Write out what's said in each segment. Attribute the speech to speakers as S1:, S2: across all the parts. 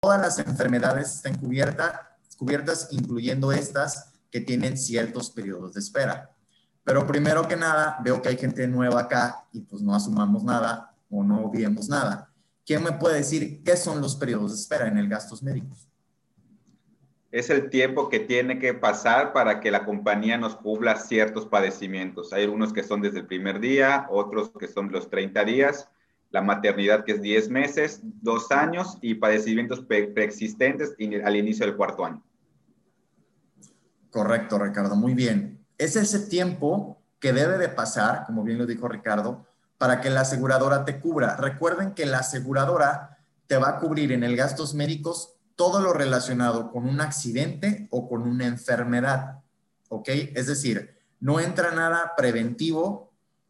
S1: todas las enfermedades estén cubiertas, incluyendo estas que tienen ciertos periodos de espera. Pero primero que nada, veo que hay gente nueva acá y pues no asumamos nada o no vemos nada. ¿Quién me puede decir qué son los periodos de espera en el gastos médicos?
S2: Es el tiempo que tiene que pasar para que la compañía nos cubra ciertos padecimientos. Hay unos que son desde el primer día, otros que son los 30 días, la maternidad que es 10 meses, 2 años y padecimientos preexistentes al inicio del cuarto año.
S1: Correcto, Ricardo, muy bien. Es ese tiempo que debe de pasar, como bien lo dijo Ricardo, para que la aseguradora te cubra. Recuerden que la aseguradora te va a cubrir en el gastos médicos todo lo relacionado con un accidente o con una enfermedad, ¿ok? Es decir, no entra nada preventivo,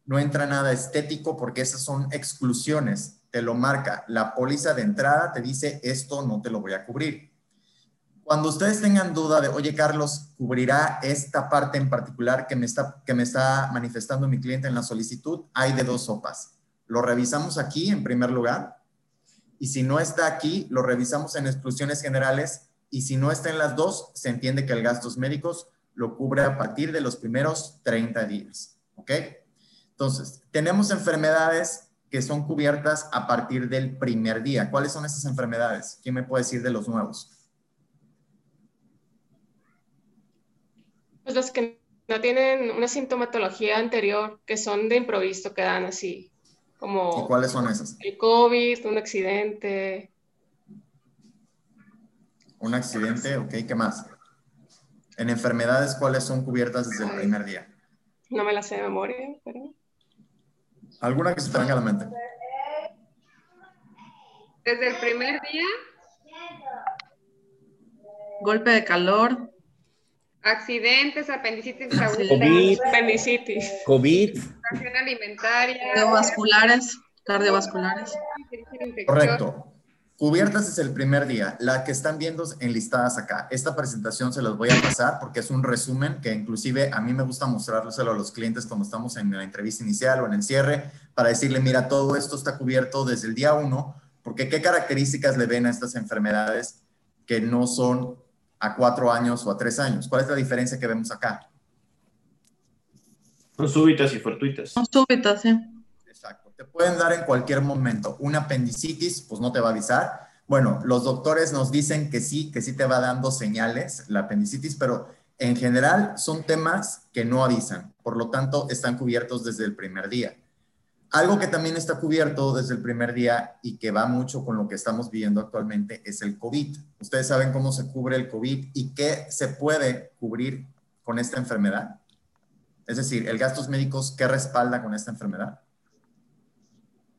S1: no entra nada estético porque esas son exclusiones, te lo marca. La póliza de entrada te dice, esto no te lo voy a cubrir. Cuando ustedes tengan duda de, oye, Carlos, ¿cubrirá esta parte en particular que me está, que me está manifestando mi cliente en la solicitud? Hay de dos sopas. Lo revisamos aquí en primer lugar y si no está aquí, lo revisamos en exclusiones generales y si no está en las dos, se entiende que el gastos médicos lo cubre a partir de los primeros 30 días. ¿Ok? Entonces, tenemos enfermedades que son cubiertas a partir del primer día. ¿Cuáles son esas enfermedades? ¿Quién me puede decir de los nuevos?
S3: Pues los que no tienen una sintomatología anterior, que son de improviso, que dan así
S1: ¿Y cuáles son esas?
S3: El COVID, un accidente.
S1: Un accidente, ok, ¿qué más? En enfermedades, ¿cuáles son cubiertas desde el primer día?
S3: No me las sé de memoria, pero...
S1: ¿Alguna que se te venga a la mente?
S3: Desde el primer día.
S4: Golpe de calor.
S3: Accidentes, apendicitis
S5: COVID,
S3: apendicitis.
S5: COVID.
S3: alimentaria.
S4: Cardiovasculares, cardiovasculares.
S1: Correcto. Cubiertas es el primer día. La que están viendo enlistadas acá. Esta presentación se las voy a pasar porque es un resumen que inclusive a mí me gusta mostrárselo a los clientes cuando estamos en la entrevista inicial o en el cierre para decirle, mira, todo esto está cubierto desde el día uno, porque qué características le ven a estas enfermedades que no son a cuatro años o a tres años. ¿Cuál es la diferencia que vemos acá?
S5: Son súbitas y fortuitas.
S4: Son súbitas, sí.
S1: Te pueden dar en cualquier momento. Una apendicitis, pues no te va a avisar. Bueno, los doctores nos dicen que sí, que sí te va dando señales la apendicitis, pero en general son temas que no avisan. Por lo tanto, están cubiertos desde el primer día. Algo que también está cubierto desde el primer día y que va mucho con lo que estamos viviendo actualmente es el COVID. Ustedes saben cómo se cubre el COVID y qué se puede cubrir con esta enfermedad. Es decir, el gastos médicos, ¿qué respalda con esta enfermedad?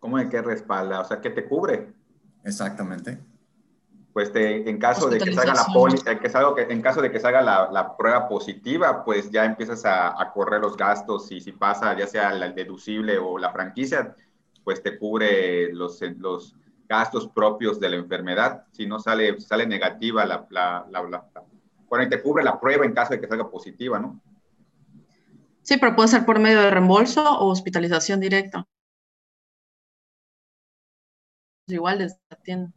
S2: ¿Cómo de qué respalda? O sea, ¿qué te cubre?
S1: Exactamente
S2: pues en caso de que salga la póliza, que salga, que, en caso de que salga la, la prueba positiva, pues ya empiezas a, a, correr los gastos y si pasa ya sea el deducible o la franquicia, pues te cubre los, los gastos propios de la enfermedad. Si no sale, sale negativa la, la, la, bueno, y te cubre la prueba en caso de que salga positiva, ¿no?
S4: Sí, pero puede ser por medio de reembolso o hospitalización directa. Igual desde la tienda.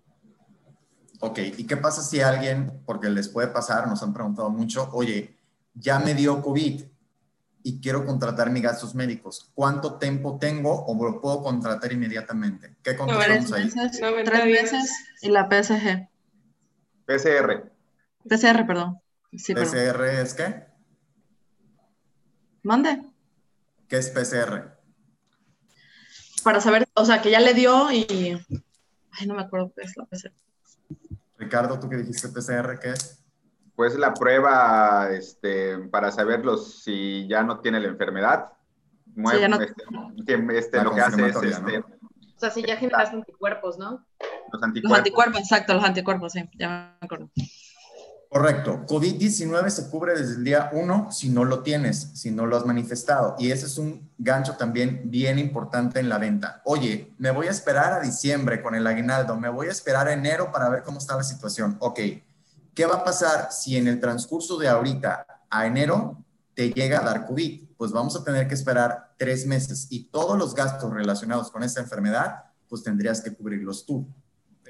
S1: Ok, ¿y qué pasa si alguien, porque les puede pasar, nos han preguntado mucho, oye, ya me dio COVID y quiero contratar mis gastos médicos, ¿cuánto tiempo tengo o lo puedo contratar inmediatamente? ¿Qué contestamos ahí?
S4: tres meses y la PSG.
S2: PCR.
S4: PCR, perdón.
S1: ¿PCR es qué?
S4: Mande.
S1: ¿Qué es PCR?
S4: Para saber, o sea, que ya le dio y... Ay, no me acuerdo qué es la PCR.
S1: Ricardo, tú que dijiste PCR, ¿qué es?
S2: Pues la prueba este, para saberlo si ya no tiene la enfermedad. Mueve, este, este lo que hace es... Este,
S3: o sea, si ya generas anticuerpos, ¿no?
S2: Los anticuerpos.
S4: Los anticuerpos, exacto, los anticuerpos, sí, ya me acuerdo.
S1: Correcto. COVID-19 se cubre desde el día 1 si no lo tienes, si no lo has manifestado. Y ese es un gancho también bien importante en la venta. Oye, me voy a esperar a diciembre con el aguinaldo, me voy a esperar a enero para ver cómo está la situación. Ok, ¿qué va a pasar si en el transcurso de ahorita a enero te llega a dar COVID? Pues vamos a tener que esperar tres meses y todos los gastos relacionados con esta enfermedad, pues tendrías que cubrirlos tú.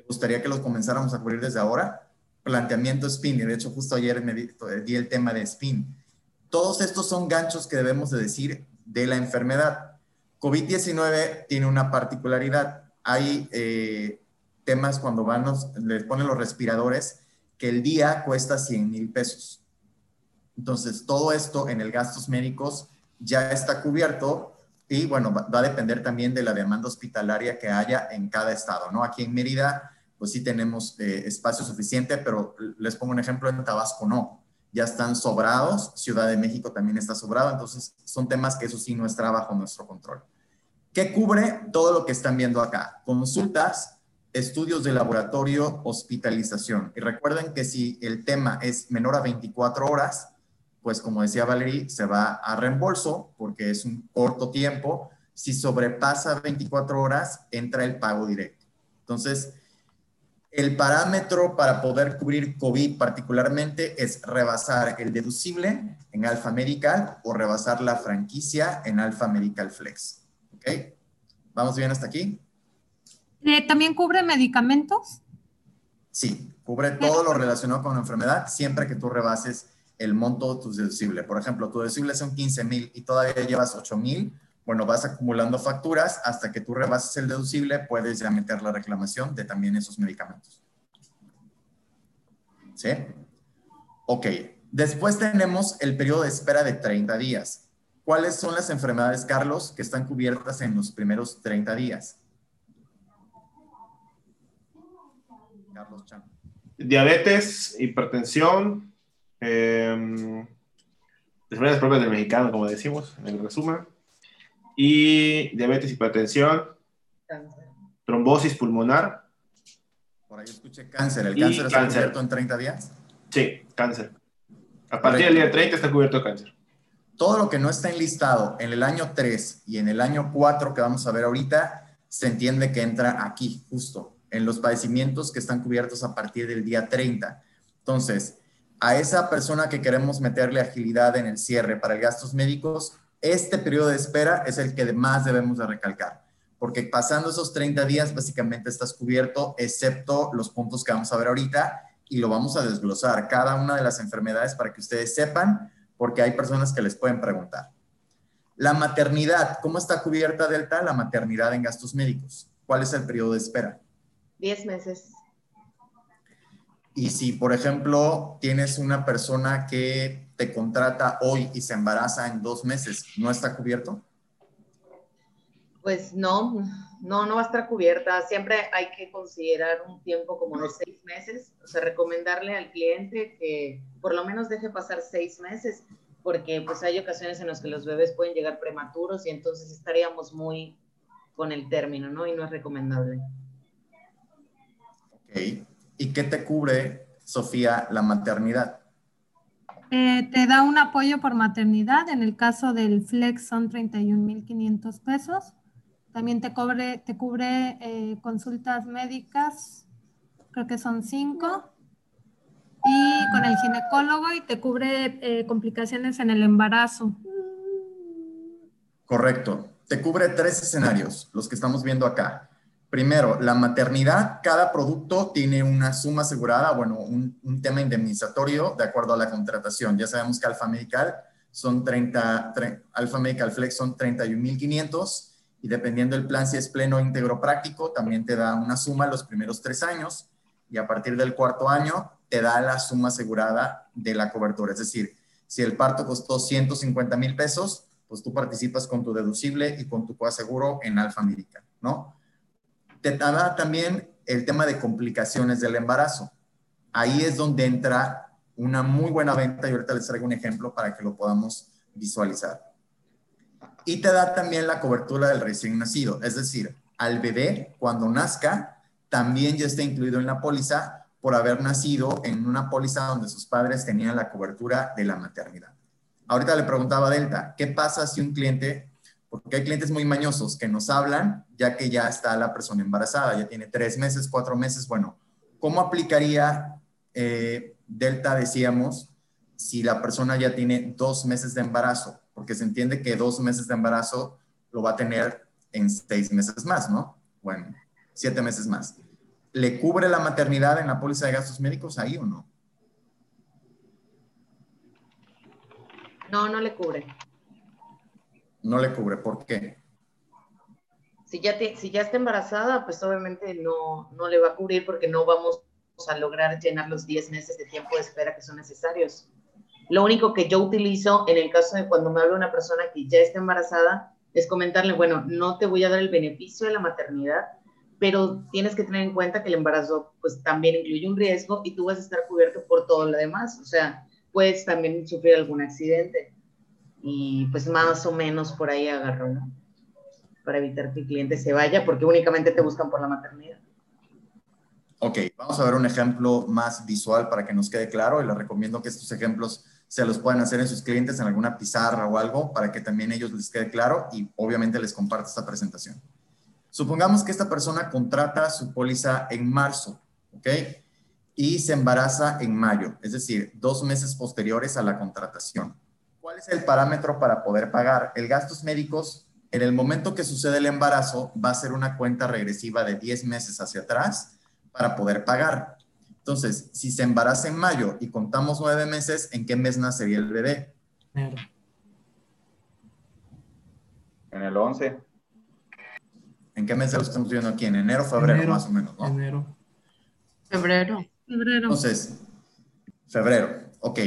S1: gustaría que los comenzáramos a cubrir desde ahora? Planteamiento SPIN, y de hecho justo ayer me di, di el tema de SPIN. Todos estos son ganchos que debemos de decir de la enfermedad. COVID-19 tiene una particularidad. Hay eh, temas cuando van, les ponen los respiradores, que el día cuesta 100 mil pesos. Entonces, todo esto en el gastos médicos ya está cubierto y bueno, va, a depender también de la demanda hospitalaria que haya en cada estado, ¿no? Aquí en Mérida, pues sí tenemos eh, espacio suficiente, pero les pongo un ejemplo, en Tabasco no, ya están sobrados, Ciudad de México también está sobrado, entonces son temas que eso sí no está bajo nuestro control. ¿Qué cubre todo lo que están viendo acá? Consultas, estudios de laboratorio, hospitalización. Y recuerden que si el tema es menor a 24 horas, pues como decía Valerie, se va a reembolso porque es un corto tiempo. Si sobrepasa 24 horas, entra el pago directo. Entonces, el parámetro para poder cubrir COVID particularmente es rebasar el deducible en Alfa Medical o rebasar la franquicia en Alfa Medical Flex. ¿Ok? ¿Vamos bien hasta aquí?
S6: Eh, ¿También cubre medicamentos?
S1: Sí, cubre todo lo relacionado con la enfermedad siempre que tú rebases el monto de tu deducible. Por ejemplo, tu deducible son 15 mil y todavía llevas 8 mil. Bueno, vas acumulando facturas hasta que tú rebases el deducible, puedes ya meter la reclamación de también esos medicamentos. ¿Sí? Ok. Después tenemos el periodo de espera de 30 días. ¿Cuáles son las enfermedades, Carlos, que están cubiertas en los primeros 30 días?
S5: Carlos Chan. Diabetes, hipertensión, eh, enfermedades propias del mexicano, como decimos en el resumen, y diabetes, hipertensión, cáncer. trombosis pulmonar.
S1: Por ahí escuché cáncer. ¿El cáncer está cubierto en 30 días?
S5: Sí, cáncer. A partir del día 30 está cubierto el cáncer.
S1: Todo lo que no está enlistado en el año 3 y en el año 4 que vamos a ver ahorita, se entiende que entra aquí, justo, en los padecimientos que están cubiertos a partir del día 30. Entonces, a esa persona que queremos meterle agilidad en el cierre para el gastos médicos, este periodo de espera es el que más debemos de recalcar, porque pasando esos 30 días básicamente estás cubierto, excepto los puntos que vamos a ver ahorita, y lo vamos a desglosar, cada una de las enfermedades para que ustedes sepan, porque hay personas que les pueden preguntar. La maternidad, ¿cómo está cubierta Delta la maternidad en gastos médicos? ¿Cuál es el periodo de espera?
S4: 10 meses.
S1: Y si, por ejemplo, tienes una persona que te contrata hoy y se embaraza en dos meses, ¿no está cubierto?
S4: Pues no, no, no va a estar cubierta. Siempre hay que considerar un tiempo como de seis meses, o sea, recomendarle al cliente que por lo menos deje pasar seis meses, porque pues hay ocasiones en las que los bebés pueden llegar prematuros y entonces estaríamos muy con el término, ¿no? Y no es recomendable.
S1: Ok. ¿Y qué te cubre, Sofía, la maternidad?
S6: Eh, te da un apoyo por maternidad. En el caso del Flex son 31.500 pesos. También te, cubre eh, consultas médicas, creo que son cinco. Y con el ginecólogo y te cubre eh, complicaciones en el embarazo.
S1: Correcto. Te cubre tres escenarios, los que estamos viendo acá. Primero, la maternidad, cada producto tiene una suma asegurada, bueno, un, tema indemnizatorio de acuerdo a la contratación. Ya sabemos que Alfa Medical son 30, Alfa Medical Flex son 31.500 y dependiendo del plan, si es pleno íntegro práctico, también te da una suma los primeros tres años y a partir del cuarto año te da la suma asegurada de la cobertura. Es decir, si el parto costó 150 mil pesos, pues tú participas con tu deducible y con tu coaseguro en Alfa Medical, ¿no? Te da también el tema de complicaciones del embarazo. Ahí es donde entra una muy buena venta y ahorita les traigo un ejemplo para que lo podamos visualizar. Y te da también la cobertura del recién nacido, es decir, al bebé cuando nazca también ya está incluido en la póliza por haber nacido en una póliza donde sus padres tenían la cobertura de la maternidad. Ahorita le preguntaba a Delta, ¿qué pasa si un cliente porque hay clientes muy mañosos que nos hablan ya que ya está la persona embarazada, ya tiene tres meses, cuatro meses. Bueno, ¿cómo aplicaría eh, Delta, decíamos, si la persona ya tiene dos meses de embarazo? Porque se entiende que dos meses de embarazo lo va a tener en seis meses más, ¿no? Bueno, siete meses más. ¿le cubre la maternidad en la póliza de gastos médicos ahí o no?
S4: No, no le cubre.
S1: No le cubre, ¿por qué?
S4: Si ya, está embarazada, pues obviamente no, no le va a cubrir porque no vamos a lograr llenar los 10 meses de tiempo de espera que son necesarios. Lo único que yo utilizo en el caso de cuando me habla una persona que ya está embarazada es comentarle, bueno, no te voy a dar el beneficio de la maternidad, pero tienes que tener en cuenta que el embarazo pues también incluye un riesgo y tú vas a estar cubierto por todo lo demás, o sea, puedes también sufrir algún accidente y pues más o menos por ahí agarro, ¿no? Para evitar que el cliente se vaya porque únicamente te buscan por la maternidad.
S1: Ok, vamos a ver un ejemplo más visual para que nos quede claro y les recomiendo que estos ejemplos se los puedan hacer en sus clientes en alguna pizarra o algo para que también ellos les quede claro y obviamente les comparta esta presentación. Supongamos que esta persona contrata su póliza en marzo, ¿ok? Y se embaraza en mayo, es decir, dos meses posteriores a la contratación. ¿Cuál es el parámetro para poder pagar? El gastos médicos, en el momento que sucede el embarazo, va a ser una cuenta regresiva de 10 meses hacia atrás para poder pagar. Entonces, si se embaraza en mayo y contamos nueve meses, ¿en qué mes nacería el bebé?
S2: Enero. En el 11.
S1: ¿En qué mes lo estamos viendo aquí? En enero, febrero, más o menos, ¿no?
S3: Enero. Febrero.
S6: Febrero.
S1: Entonces, febrero. Ok.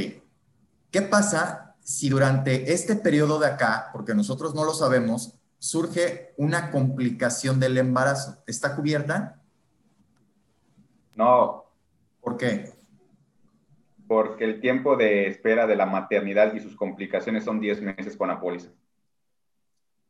S1: ¿Qué pasa si durante este periodo de acá, porque nosotros no lo sabemos, surge una complicación del embarazo? ¿Está cubierta?
S2: No,
S1: ¿Por qué?
S2: Porque el tiempo de espera de la maternidad y sus complicaciones son 10 meses con la póliza.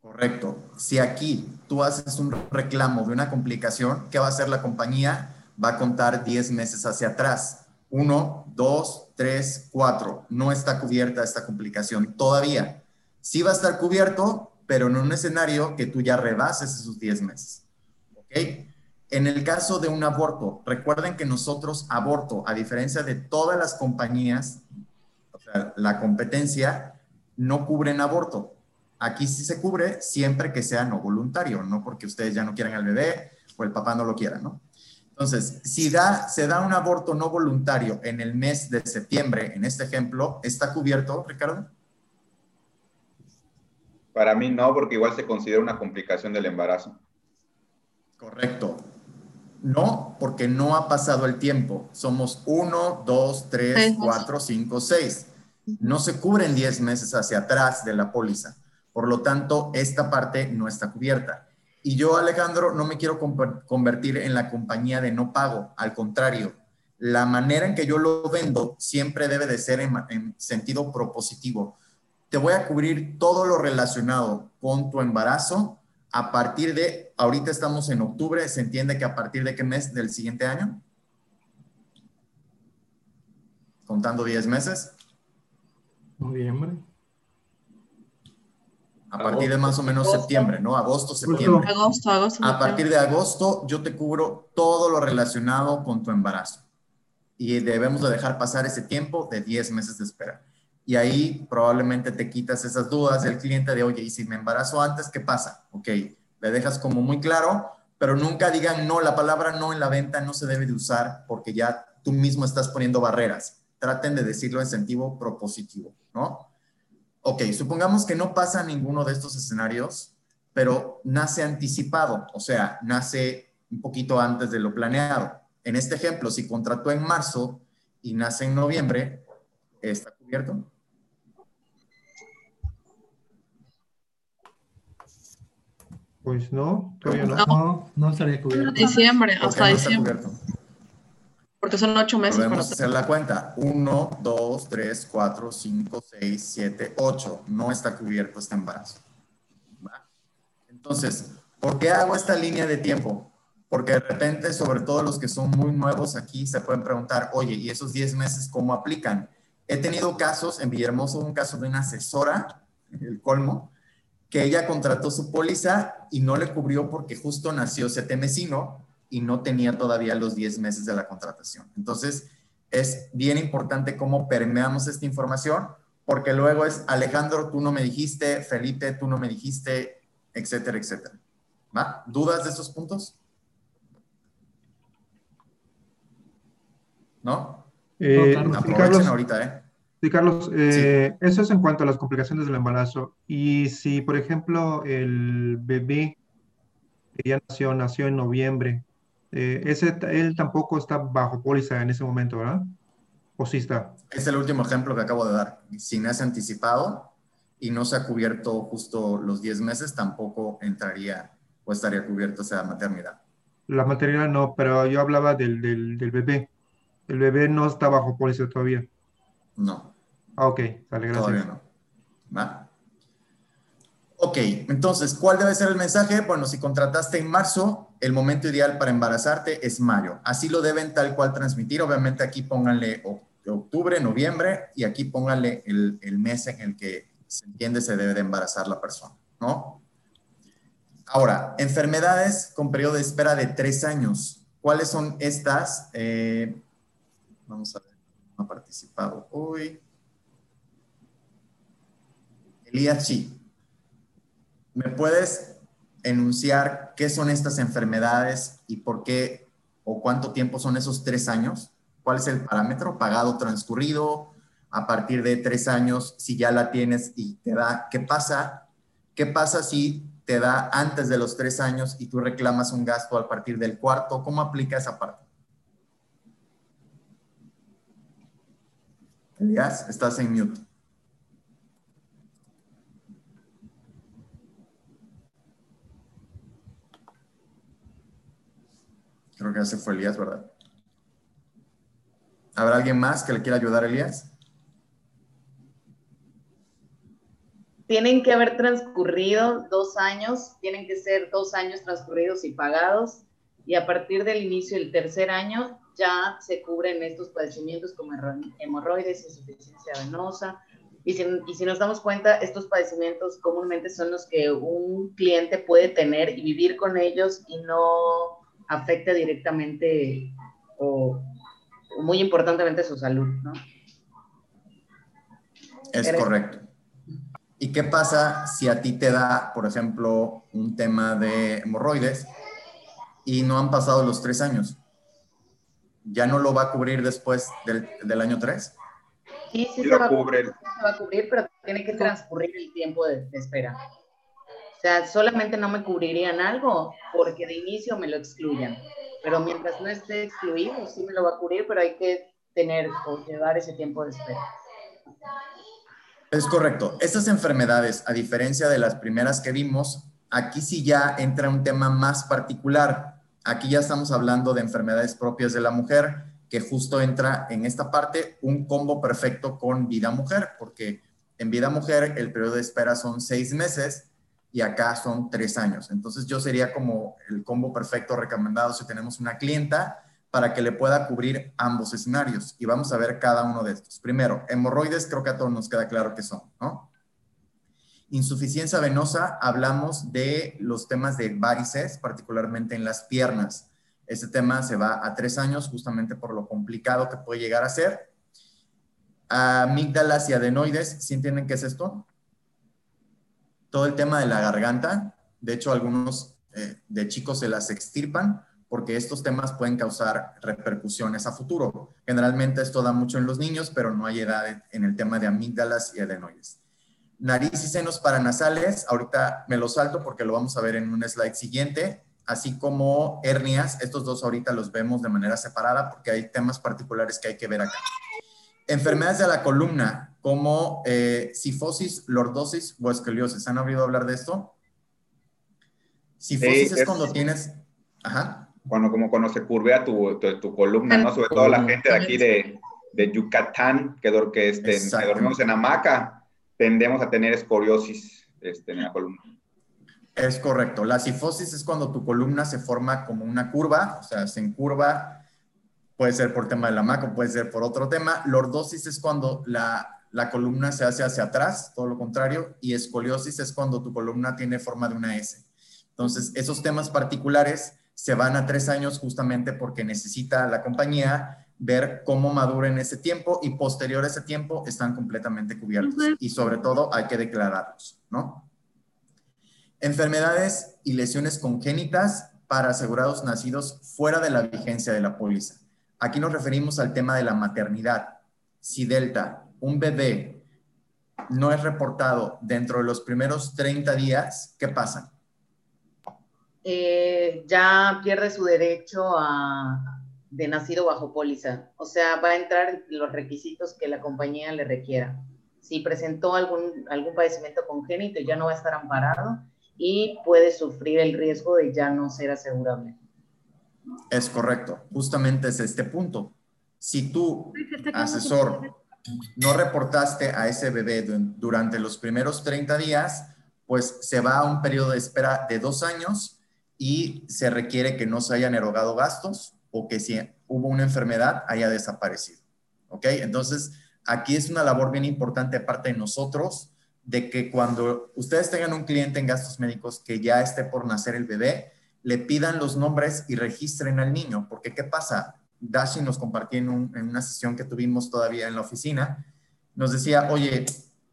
S1: Correcto. Si aquí tú haces un reclamo de una complicación, ¿qué va a hacer la compañía? Va a contar 10 meses hacia atrás. Uno, dos, tres, cuatro. No está cubierta esta complicación todavía. Sí va a estar cubierto, pero en un escenario que tú ya rebases esos 10 meses. ¿Ok? En el caso de un aborto, recuerden que nosotros aborto, a diferencia de todas las compañías, la competencia, no cubren aborto. Aquí sí se cubre siempre que sea no voluntario, no porque ustedes ya no quieran al bebé o el papá no lo quiera, ¿no? Entonces, si da, se da un aborto no voluntario en el mes de septiembre, en este ejemplo, ¿está cubierto, Ricardo?
S2: Para mí no, porque igual se considera una complicación del embarazo.
S1: Correcto. No, porque no ha pasado el tiempo. Somos uno, dos, tres, cuatro, cinco, seis. No se cubren 10 meses hacia atrás de la póliza. Por lo tanto, esta parte no está cubierta. Y yo, Alejandro, no me quiero convertir en la compañía de no pago. Al contrario, la manera en que yo lo vendo siempre debe de ser en, en sentido propositivo. Te voy a cubrir todo lo relacionado con tu embarazo a partir de, ahorita estamos en octubre, ¿se entiende que a partir de qué mes del siguiente año? Contando 10 meses.
S5: Noviembre.
S1: A partir de más o menos septiembre, ¿no? Agosto, septiembre.
S3: Agosto, agosto.
S1: A partir de agosto yo te cubro todo lo relacionado con tu embarazo. Y debemos de dejar pasar ese tiempo de 10 meses de espera. Y ahí probablemente te quitas esas dudas del cliente de, oye, ¿y si me embarazo antes, qué pasa? Ok, le dejas como muy claro, pero nunca digan no, la palabra no en la venta no se debe de usar porque ya tú mismo estás poniendo barreras. Traten de decirlo en sentido propositivo, ¿no? Ok, supongamos que no pasa ninguno de estos escenarios, pero nace anticipado, o sea, nace un poquito antes de lo planeado. En este ejemplo, si contrató en marzo y nace en noviembre, ¿está cubierto?
S5: Pues no, todavía no. No, no estaría cubierto.
S3: Diciembre, hasta diciembre. Porque son ocho meses.
S1: Podemos hacer la cuenta. Uno, dos, tres, cuatro, cinco, seis, siete, ocho. No está cubierto este embarazo. Entonces, ¿por qué hago esta línea de tiempo? Porque de repente, sobre todo los que son muy nuevos aquí, se pueden preguntar, oye, ¿y esos diez meses cómo aplican? He tenido casos, en Villahermoso, un caso de una asesora, el colmo, que ella contrató su póliza y no le cubrió porque justo nació setemesino y no tenía todavía los 10 meses de la contratación. Entonces, es bien importante cómo permeamos esta información, porque luego es, Alejandro, tú no me dijiste, Felipe, tú no me dijiste, etcétera, etcétera. ¿Va? ¿Dudas de estos puntos? ¿no?
S5: Eh, Carlos,
S1: ahorita, ¿eh?
S5: sí, Carlos, eh, eso es en cuanto a las complicaciones del embarazo. Y si, por ejemplo, el bebé que ya nació, nació en noviembre, eh, ese, él tampoco está bajo póliza en ese momento, ¿verdad? ¿O sí está?
S1: Es el último ejemplo que acabo de dar. Si nace anticipado y no se ha cubierto justo los 10 meses, tampoco entraría o estaría cubierto esa maternidad.
S5: La maternidad no, pero yo hablaba del, del, del bebé. El bebé no está bajo póliza todavía.
S1: No.
S5: Ah, ok, vale, gracias.
S1: Todavía no. ¿Va? Ok, entonces, ¿cuál debe ser el mensaje? Bueno, si contrataste en marzo, el momento ideal para embarazarte es mayo. Así lo deben tal cual transmitir. Obviamente aquí pónganle octubre, noviembre y aquí pónganle el, el mes en el que se entiende se debe de embarazar la persona, ¿no? Ahora, enfermedades con periodo de espera de tres años. ¿Cuáles son estas? Eh, vamos a ver, no ha participado hoy. Elías Chi, ¿me puedes enunciar qué son estas enfermedades y por qué o cuánto tiempo son esos tres años? ¿Cuál es el parámetro pagado transcurrido a partir de tres años si ya la tienes y te da? ¿Qué pasa? ¿Qué pasa si te da antes de los tres años y tú reclamas un gasto a partir del cuarto? ¿Cómo aplica esa parte? Elías, estás en mute. Creo que ese fue Elías, ¿verdad? ¿Habrá alguien más que le quiera ayudar a Elías?
S4: Tienen que haber transcurrido dos años, tienen que ser dos años transcurridos y pagados, y a partir del inicio del tercer año ya se cubren estos padecimientos como hemorroides, insuficiencia venosa. Y si, y si nos damos cuenta, estos padecimientos comúnmente son los que un cliente puede tener y vivir con ellos y no afecta directamente o, muy importantemente su salud, ¿no?
S1: Es correcto. ¿Y qué pasa si a ti te da, por ejemplo, un tema de hemorroides y no han pasado los tres años? ¿Ya no lo va a cubrir después del, del año tres?
S4: Sí, sí,
S2: Sí
S4: se,
S2: lo
S4: va a
S2: cubre.
S4: cubrir, se va a cubrir, pero tiene que transcurrir el tiempo de, de espera. Sea, solamente no me cubrirían algo porque de inicio me lo excluyan. Pero mientras no esté excluido, sí me lo va a cubrir, pero hay que tener o llevar ese tiempo de espera.
S1: Es correcto. Estas enfermedades, a diferencia de las primeras que vimos, aquí sí ya entra un tema más particular. Aquí ya estamos hablando de enfermedades propias de la mujer, que justo entra en esta parte un combo perfecto con vida mujer, porque en vida mujer el periodo de espera son seis meses y acá son tres años. Entonces yo sería como el combo perfecto recomendado si tenemos una clienta para que le pueda cubrir ambos escenarios. Y vamos a ver cada uno de estos. Primero, hemorroides, creo que a todos nos queda claro que son, ¿no? Insuficiencia venosa, hablamos de los temas de varices, particularmente en las piernas. Este tema se va a tres años justamente por lo complicado que puede llegar a ser. Amígdalas y adenoides, ¿sí entienden qué es esto? Todo el tema de la garganta. De hecho, algunos eh, de chicos se las extirpan porque estos temas pueden causar repercusiones a futuro. Generalmente esto da mucho en los niños, pero no hay edad en el tema de amígdalas y adenoides. Nariz y senos paranasales, ahorita me lo salto porque lo vamos a ver en un slide siguiente, así como hernias, estos dos ahorita los vemos de manera separada porque hay temas particulares que hay que ver acá. Enfermedades de la columna, como eh, sifosis, lordosis o escoliosis. ¿Han oído hablar de esto? Sifosis
S2: Sí,
S1: es
S2: es-
S1: cuando tienes... Ajá.
S2: Cuando, como cuando se curvea tu, tu, tu columna, ¿no? Sobre todo la gente de aquí de, de Yucatán, que, que, este, que dormimos en hamaca, tendemos a tener escoriosis este, en la columna.
S1: Es correcto. La sifosis es cuando tu columna se forma como una curva, o sea, se encurva, puede ser por tema de la maca, puede ser por otro tema. Lordosis es cuando la, la columna se hace hacia atrás, todo lo contrario, y escoliosis es cuando tu columna tiene forma de una S. Entonces, esos temas particulares se van a tres años justamente porque necesita la compañía ver cómo madura en ese tiempo y posterior a ese tiempo están completamente cubiertos. Y sobre todo hay que declararlos, ¿no? Enfermedades y lesiones congénitas para asegurados nacidos fuera de la vigencia de la póliza. Aquí nos referimos al tema de la maternidad. Si Delta, un bebé, no es reportado dentro de los primeros 30 días, ¿qué pasa?
S4: Eh, ya pierde su derecho a, de nacido bajo póliza. O sea, va a entrar los requisitos que la compañía le requiera. Si presentó algún, algún padecimiento congénito, ya no va a estar amparado y puede sufrir el riesgo de ya no ser asegurable.
S1: Es correcto, justamente es este punto. Si tú, asesor, no reportaste a ese bebé durante los primeros 30 días, pues se va a un periodo de espera de dos años y se requiere que no se hayan erogado gastos o que si hubo una enfermedad haya desaparecido. ¿Ok? Entonces, aquí es una labor bien importante aparte de nosotros, de que cuando ustedes tengan un cliente en gastos médicos que ya esté por nacer el bebé, le pidan los nombres y registren al niño, porque ¿qué pasa? Dashi nos compartió en, una sesión que tuvimos todavía en la oficina, nos decía, oye,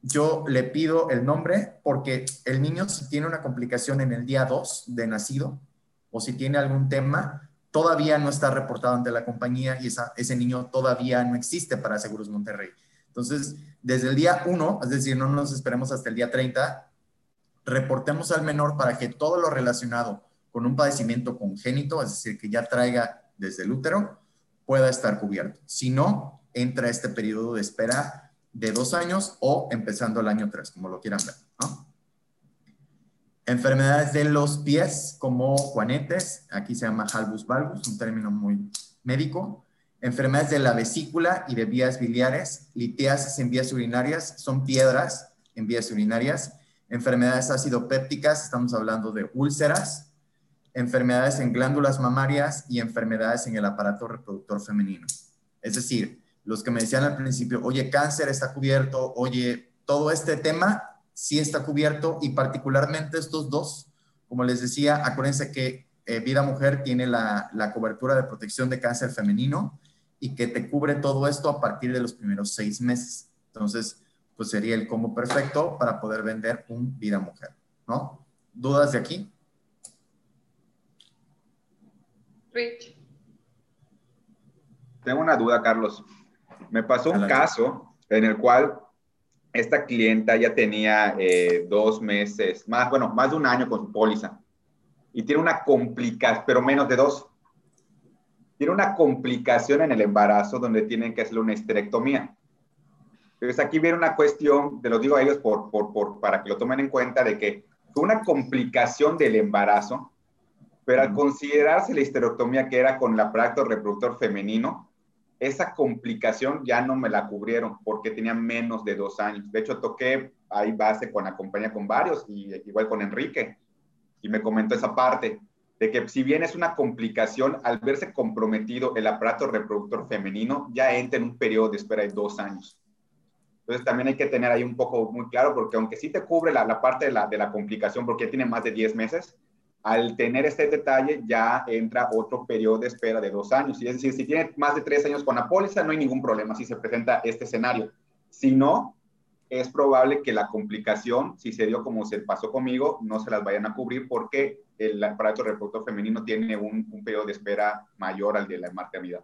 S1: yo le pido el nombre porque el niño si tiene una complicación en el día 2 de nacido o si tiene algún tema, todavía no está reportado ante la compañía y ese niño todavía no existe para Seguros Monterrey. Entonces, desde el día 1, es decir, no nos esperemos hasta el día 30, reportemos al menor para que todo lo relacionado con un padecimiento congénito, es decir, que ya traiga desde el útero, pueda estar cubierto. Si no, entra este periodo de espera de dos años o empezando el año 3, como lo quieran ver. Enfermedades de los pies, como juanetes, aquí se llama halbus valgus, un término muy médico. Enfermedades de la vesícula y de vías biliares, litiasis en vías urinarias, son piedras en vías urinarias. Enfermedades acidopépticas, estamos hablando de úlceras, enfermedades en glándulas mamarias y enfermedades en el aparato reproductor femenino. Es decir, los que me decían al principio, oye, cáncer está cubierto, oye, todo este tema sí está cubierto y particularmente estos dos, como les decía, acuérdense que eh, Vida Mujer tiene la, la cobertura de protección de cáncer femenino y que te cubre todo esto a partir de los primeros seis meses. Entonces, pues sería el combo perfecto para poder vender un Vida Mujer, ¿no? ¿Dudas de aquí?
S2: Tengo una duda, Carlos. Me pasó un caso en el cual esta clienta ya tenía eh, dos meses, más, bueno, más de un año con su póliza y tiene una complicación, pero menos de dos. Tiene una complicación en el embarazo donde tienen que hacerle una esterectomía. Entonces aquí viene una cuestión, te lo digo a ellos por, por, por, para que lo tomen en cuenta, de que fue una complicación del embarazo pero al considerarse la histerectomía que era con el aparato reproductor femenino, esa complicación ya no me la cubrieron porque tenía menos de dos años. De hecho, toqué ahí base con la compañía con varios y igual con Enrique y me comentó esa parte de que si bien es una complicación, al verse comprometido el aparato reproductor femenino, ya entra en un periodo de espera de dos años. Entonces también hay que tener ahí un poco muy claro, porque aunque sí te cubre la, la parte de la, de la complicación, porque ya tiene más de 10 meses, al tener este detalle ya entra otro periodo de espera de dos años. Es decir, si tiene más de tres años con la póliza, no hay ningún problema si se presenta este escenario. Si no, es probable que la complicación, si se dio como se pasó conmigo, no se las vayan a cubrir porque el aparato reproductor femenino tiene un, un periodo de espera mayor al de la maternidad.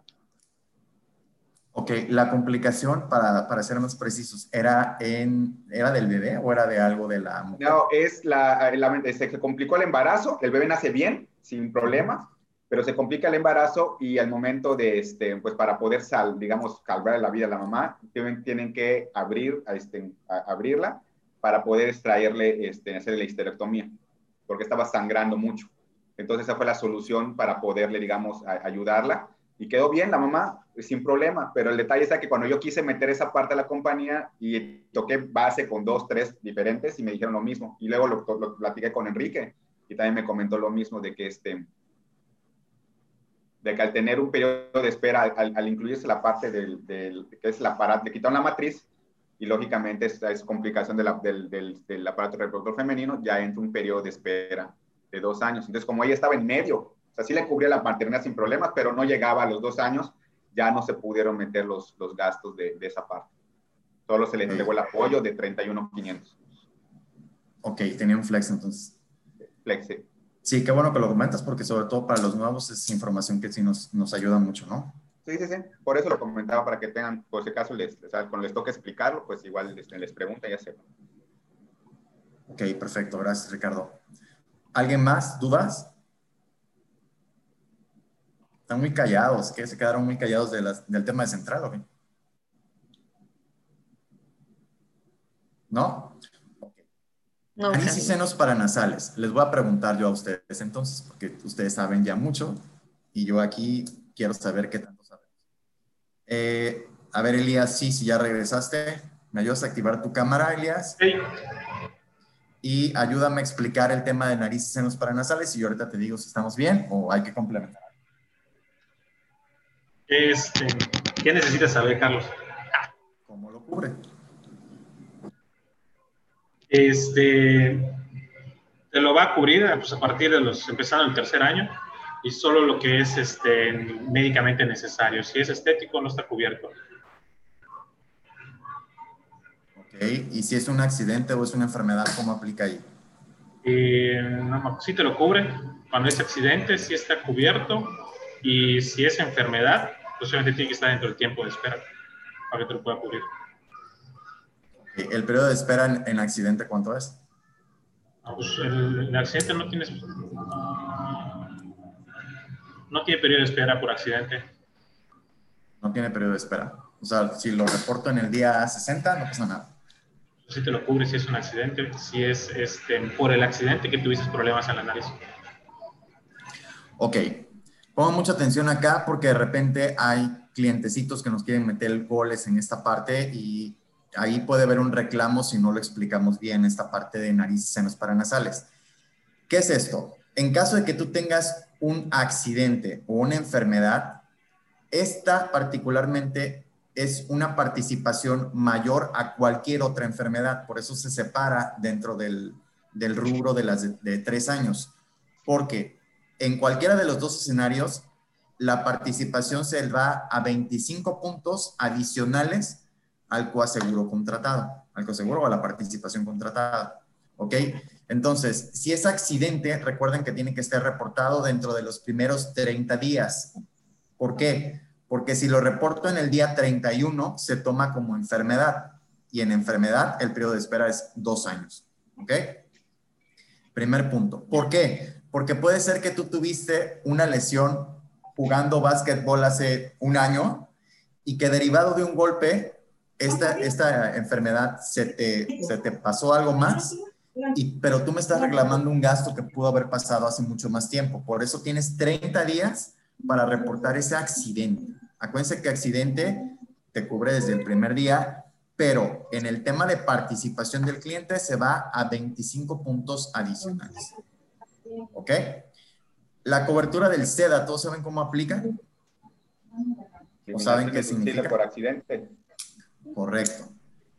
S1: Ok, la complicación, para, para, ser más precisos, ¿era, en, ¿era del bebé o era de algo de la
S2: mujer? No, es la, la, se complicó el embarazo, el bebé nace bien, sin problemas, pero se complica el embarazo y al momento de, este, pues para poder, sal, digamos, salvar la vida de la mamá, tienen, tienen que abrir, este, abrirla para poder extraerle, este, hacerle la histerectomía, porque estaba sangrando mucho. Entonces esa fue la solución para poderle, digamos, ayudarla y quedó bien la mamá, sin problema, pero el detalle está que cuando yo quise meter esa parte a la compañía y toqué base con dos, tres diferentes y me dijeron lo mismo. Y luego lo, lo platiqué con Enrique y también me comentó lo mismo de que este de que al tener un periodo de espera, al, incluirse la parte del, del, que es la aparato, le quitaron la matriz y lógicamente esta es complicación del, del, aparato reproductor femenino, ya entra un periodo de espera de dos años. Entonces, como ella estaba en medio o sea, sí le cubría la maternidad sin problemas, pero no llegaba a los dos años, ya no se pudieron meter los, los gastos de, de esa parte. Solo se le entregó el apoyo de 31,500.
S1: Ok, tenía un flex entonces.
S2: Flex, sí.
S1: Sí, qué bueno que lo comentas porque sobre todo para los nuevos es información que sí nos, nos ayuda mucho, ¿no?
S2: Sí, Sí, sí. Por eso lo comentaba, para que tengan, por si acaso les, cuando les toque explicarlo, pues igual les, les pregunta y ya sepan.
S1: Ok, perfecto. Gracias, Ricardo. ¿Alguien más? ¿Dudas? Están muy callados, que se quedaron muy callados del tema de central, ¿ok? ¿No? No, Análisis senos paranasales. Les voy a preguntar yo a ustedes entonces, porque ustedes saben ya mucho y yo aquí quiero saber qué tanto saben. Eh, a ver, Elías, sí, si ya regresaste, ¿me ayudas a activar tu cámara, Elías? Sí. Y ayúdame a explicar el tema de narices y senos paranasales y yo ahorita te digo si estamos bien o hay que complementar.
S7: Este, ¿Qué necesitas saber, Carlos?
S1: ¿Cómo lo cubre?
S7: Este, te lo va a cubrir pues, a partir de los, empezando el tercer año, y solo lo que es este, médicamente necesario. Si es estético, no está cubierto.
S1: Ok, y si es un accidente o es una enfermedad, ¿cómo aplica ahí?
S7: Eh, no, sí te lo cubre. Cuando es accidente, sí está cubierto. Y si es enfermedad, posiblemente tiene que estar dentro del tiempo de espera para que te lo pueda cubrir.
S1: ¿El periodo de espera en, accidente cuánto es?
S7: Ah, pues el, accidente no tiene, no tiene periodo de espera por accidente.
S1: No tiene periodo de espera. O sea, si lo reporto en el día 60, no pasa nada.
S7: Si te lo cubre si es un accidente, si es este, por el accidente que tuviste problemas en la nariz.
S1: Ok. Pongo mucha atención acá porque de repente hay clientecitos que nos quieren meter goles en esta parte y ahí puede haber un reclamo si no lo explicamos bien, esta parte de nariz y senos paranasales. ¿Qué es esto? En caso de que tú tengas un accidente o una enfermedad, esta particularmente es una participación mayor a cualquier otra enfermedad, por eso se separa dentro del, rubro de las de tres años, porque en cualquiera de los dos escenarios, la participación se va a 25 puntos adicionales al coaseguro contratado, al coaseguro o a la participación contratada. ¿Ok? Entonces, si es accidente, recuerden que tiene que estar reportado dentro de los primeros 30 días. ¿Por qué? Porque si lo reporto en el día 31, se toma como enfermedad. Y en enfermedad, el periodo de espera es dos años. ¿Ok? Primer punto. ¿Por qué? Porque puede ser que tú tuviste una lesión jugando básquetbol hace un año y que derivado de un golpe esta, esta enfermedad se te, se te pasó algo más, y, pero tú me estás reclamando un gasto que pudo haber pasado hace mucho más tiempo. Por eso tienes 30 días para reportar ese accidente. Acuérdense que accidente te cubre desde el primer día, pero en el tema de participación del cliente se va a 25 puntos adicionales. ¿Ok? La cobertura del SEDA, ¿todos saben cómo aplica? ¿O saben qué significa?
S2: Por accidente.
S1: Correcto.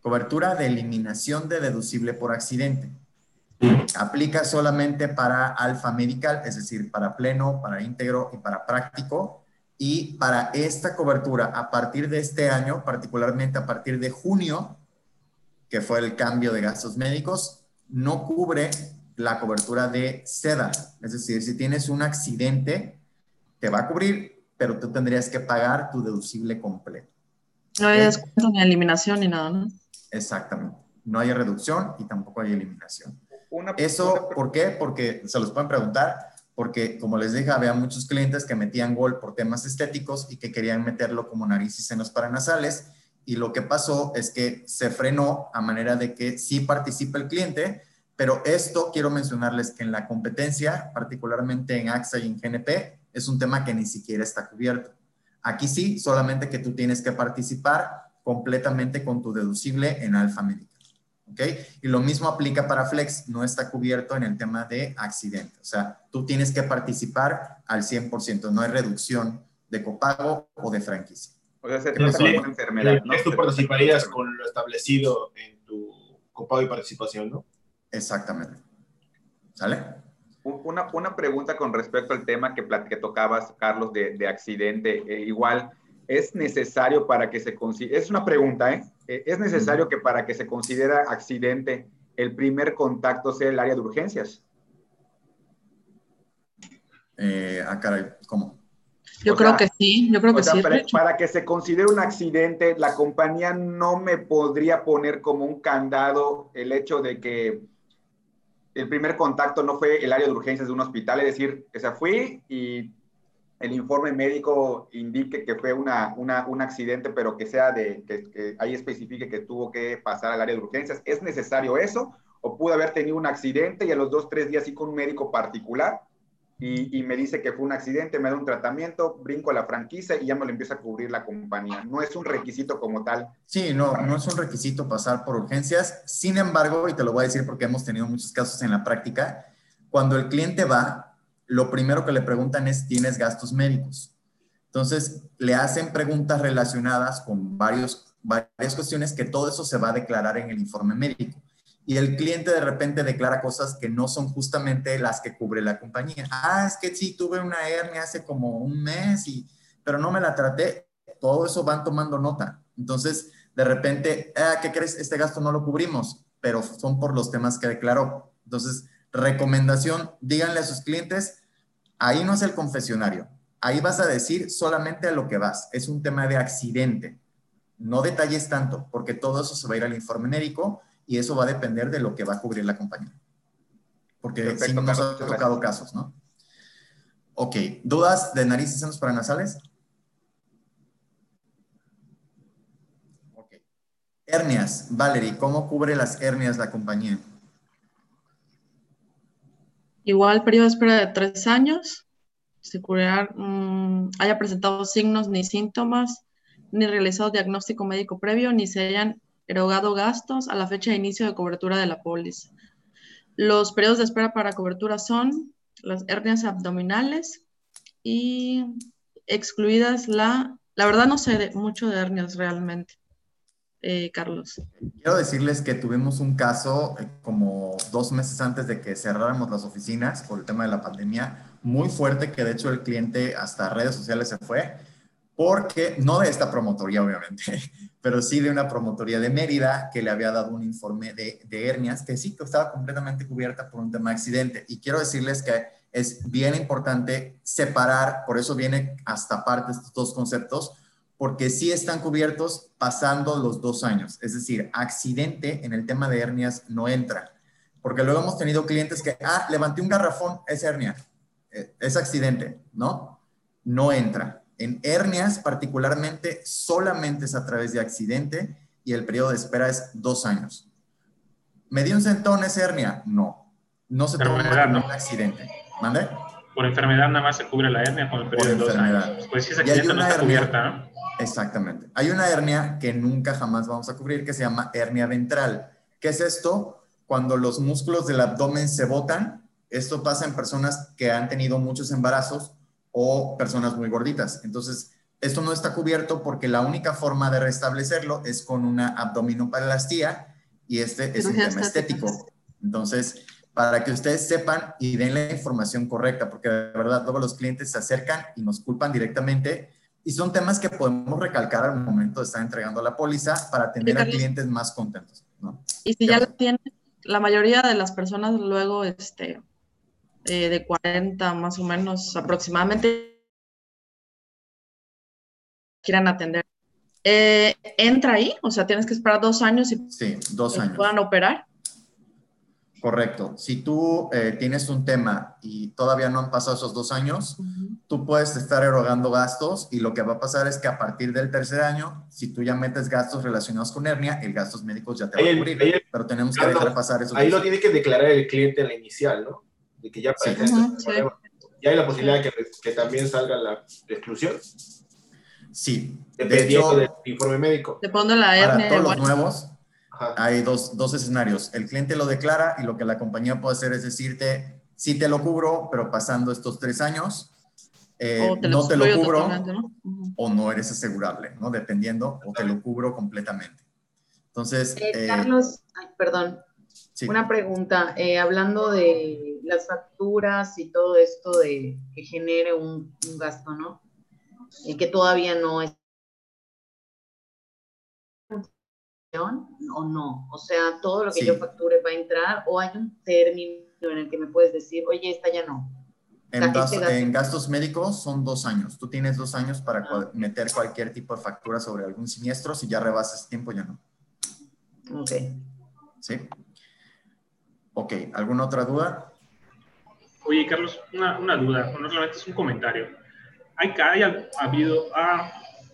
S1: Cobertura de eliminación de deducible por accidente. Aplica solamente para alfa medical, es decir, para pleno, para íntegro y para práctico. Y para esta cobertura, a partir de este año, particularmente a partir de junio, que fue el cambio de gastos médicos, no cubre la cobertura de SEDA. Es decir, si tienes un accidente, te va a cubrir, pero tú tendrías que pagar tu deducible completo.
S8: No hay descuento ni eliminación ni nada, ¿no?
S1: Exactamente. No hay reducción y tampoco hay eliminación. Eso, ¿por qué? Porque se los pueden preguntar, porque como les dije, había muchos clientes que metían gol por temas estéticos y que querían meterlo como nariz y senos paranasales. Y lo que pasó es que se frenó a manera de que sí participa el cliente, pero esto quiero mencionarles que en la competencia, particularmente en AXA y en GNP, es un tema que ni siquiera está cubierto. Aquí sí, solamente que tú tienes que participar completamente con tu deducible en Alfa Médica. ¿Ok? Y lo mismo aplica para Flex, no está cubierto en el tema de accidente. O sea, tú tienes que participar al 100%, no hay reducción de copago o de franquicia.
S2: O sea, se trata una enfermedad,
S9: ¿no? Tú participarías con lo establecido en tu copago y participación, ¿no?
S1: Exactamente. ¿Sale?
S2: Una, una, pregunta con respecto al tema que, que tocabas, Carlos, de, de accidente. Eh, igual, ¿es necesario para que se considere, es una pregunta, ¿eh? ¿eh? ¿Es necesario que para que se considere accidente el primer contacto sea el área de urgencias?
S1: Eh, ah, caray, ¿cómo?
S8: Yo creo que sí, yo creo que sí.
S2: Para, que se considere un accidente, la compañía no me podría poner como un candado el hecho de que el primer contacto no fue el área de urgencias de un hospital, es decir, que se fui y el informe médico indique que fue una, un accidente, pero que sea de, que, que, ahí especifique que tuvo que pasar al área de urgencias. ¿Es necesario eso? ¿O pudo haber tenido un accidente y a los dos, tres días sí con un médico particular? Y, me dice que fue un accidente, me da un tratamiento, brinco a la franquicia y ya me lo empieza a cubrir la compañía. No es un requisito como tal.
S1: Sí, no, no es un requisito pasar por urgencias. Sin embargo, y te lo voy a decir porque hemos tenido muchos casos en la práctica, cuando el cliente va, lo primero que le preguntan es, ¿tienes gastos médicos? Entonces, le hacen preguntas relacionadas con varios, varias cuestiones que todo eso se va a declarar en el informe médico y el cliente de repente declara cosas que no son justamente las que cubre la compañía. Ah, es que sí, tuve una hernia hace como un mes, y, pero no me la traté. Todo eso van tomando nota. Entonces, de repente, ah, ¿qué crees? Este gasto no lo cubrimos, pero son por los temas que declaró. Entonces, recomendación, díganle a sus clientes, ahí no es el confesionario, ahí vas a decir solamente a lo que vas. Es un tema de accidente. No detalles tanto, porque todo eso se va a ir al informe médico y eso va a depender de lo que va a cubrir la compañía. Porque si nos ha tocado casos, ¿no? Ok, ¿dudas de nariz y senos paranasales? Ok. Hernias, Valerie, ¿cómo cubre las hernias la compañía?
S8: Igual periodo de espera de tres años, si cubrirá, mm, haya presentado signos ni síntomas, ni realizado diagnóstico médico previo, ni se hayan erogado gastos a la fecha de inicio de cobertura de la póliza. Los periodos de espera para cobertura son las hernias abdominales y excluidas la... La verdad no sé mucho de hernias realmente, eh, Carlos.
S1: Quiero decirles que tuvimos un caso eh, como dos meses antes de que cerráramos las oficinas por el tema de la pandemia, muy fuerte que de hecho el cliente hasta redes sociales se fue porque, no de esta promotoría obviamente, pero sí de una promotoría de Mérida que le había dado un informe de, hernias que sí que estaba completamente cubierta por un tema de accidente. Y quiero decirles que es bien importante separar, por eso viene hasta parte estos dos conceptos, porque sí están cubiertos pasando los dos años. Es decir, accidente en el tema de hernias no entra. Porque luego hemos tenido clientes que, ah, levanté un garrafón, es hernia, eh, es accidente, ¿no? No entra. En hernias, particularmente, solamente es a través de accidente y el periodo de espera es dos años. ¿Me dio un centón es hernia? No. No se toma como un accidente. ¿Mande?
S7: Por enfermedad nada más se cubre la hernia con el periodo de dos años. Pues si esa accidente no está cubierta, ¿no?
S1: Exactamente. Hay una hernia que nunca jamás vamos a cubrir que se llama hernia ventral. ¿Qué es esto? Cuando los músculos del abdomen se botan, esto pasa en personas que han tenido muchos embarazos o personas muy gorditas. Entonces, esto no está cubierto porque la única forma de restablecerlo es con una abdominopalastia y este es un tema estético. Entonces, para que ustedes sepan y den la información correcta, porque de verdad todos los clientes se acercan y nos culpan directamente y son temas que podemos recalcar al momento de estar entregando la póliza para tener a clientes más contentos.
S8: Y si ya lo tienen, la mayoría de las personas luego este, eh, de 40 más o menos aproximadamente quieran atender. Eh, ¿Entra ahí? O sea, tienes que esperar dos años y
S1: sí, dos años.
S8: puedan operar.
S1: Correcto. Si tú eh, tienes un tema y todavía no han pasado esos dos años, tú puedes estar erogando gastos y lo que va a pasar es que a partir del tercer año, si tú ya metes gastos relacionados con hernia, el gastos médicos ya te va a cubrir. pero tenemos que dejar pasar eso.
S9: Ahí lo tiene que declarar el cliente en la inicial, ¿no? De que ya, ya hay la posibilidad de que, también salga la exclusión.
S1: Sí.
S9: Dependiendo del informe médico.
S8: Depende la
S1: Para todos los nuevos, hay dos, dos, escenarios. El cliente lo declara y lo que la compañía puede hacer es decirte, sí te lo cubro, pero pasando estos tres años, eh, no te lo cubro o no eres asegurable, ¿no? Dependiendo, o te lo cubro completamente. Entonces...
S4: Eh, eh, Carlos, perdón, una pregunta, eh, hablando de las facturas y todo esto de que genere un, gasto, ¿no? Y que todavía no es o no, o sea, todo lo que yo facture va a entrar o hay un término en el que me puedes decir, oye, esta ya no.
S1: En, gastos médicos son dos años. Tú tienes dos años para ah. meter cualquier tipo de factura sobre algún siniestro. Si ya rebasas tiempo, ya no.
S4: Ok.
S1: ¿Sí? Ok. ¿Alguna otra duda?
S7: Oye, Carlos, una, una duda. No solamente es un comentario. ¿Hay, hay, ha habido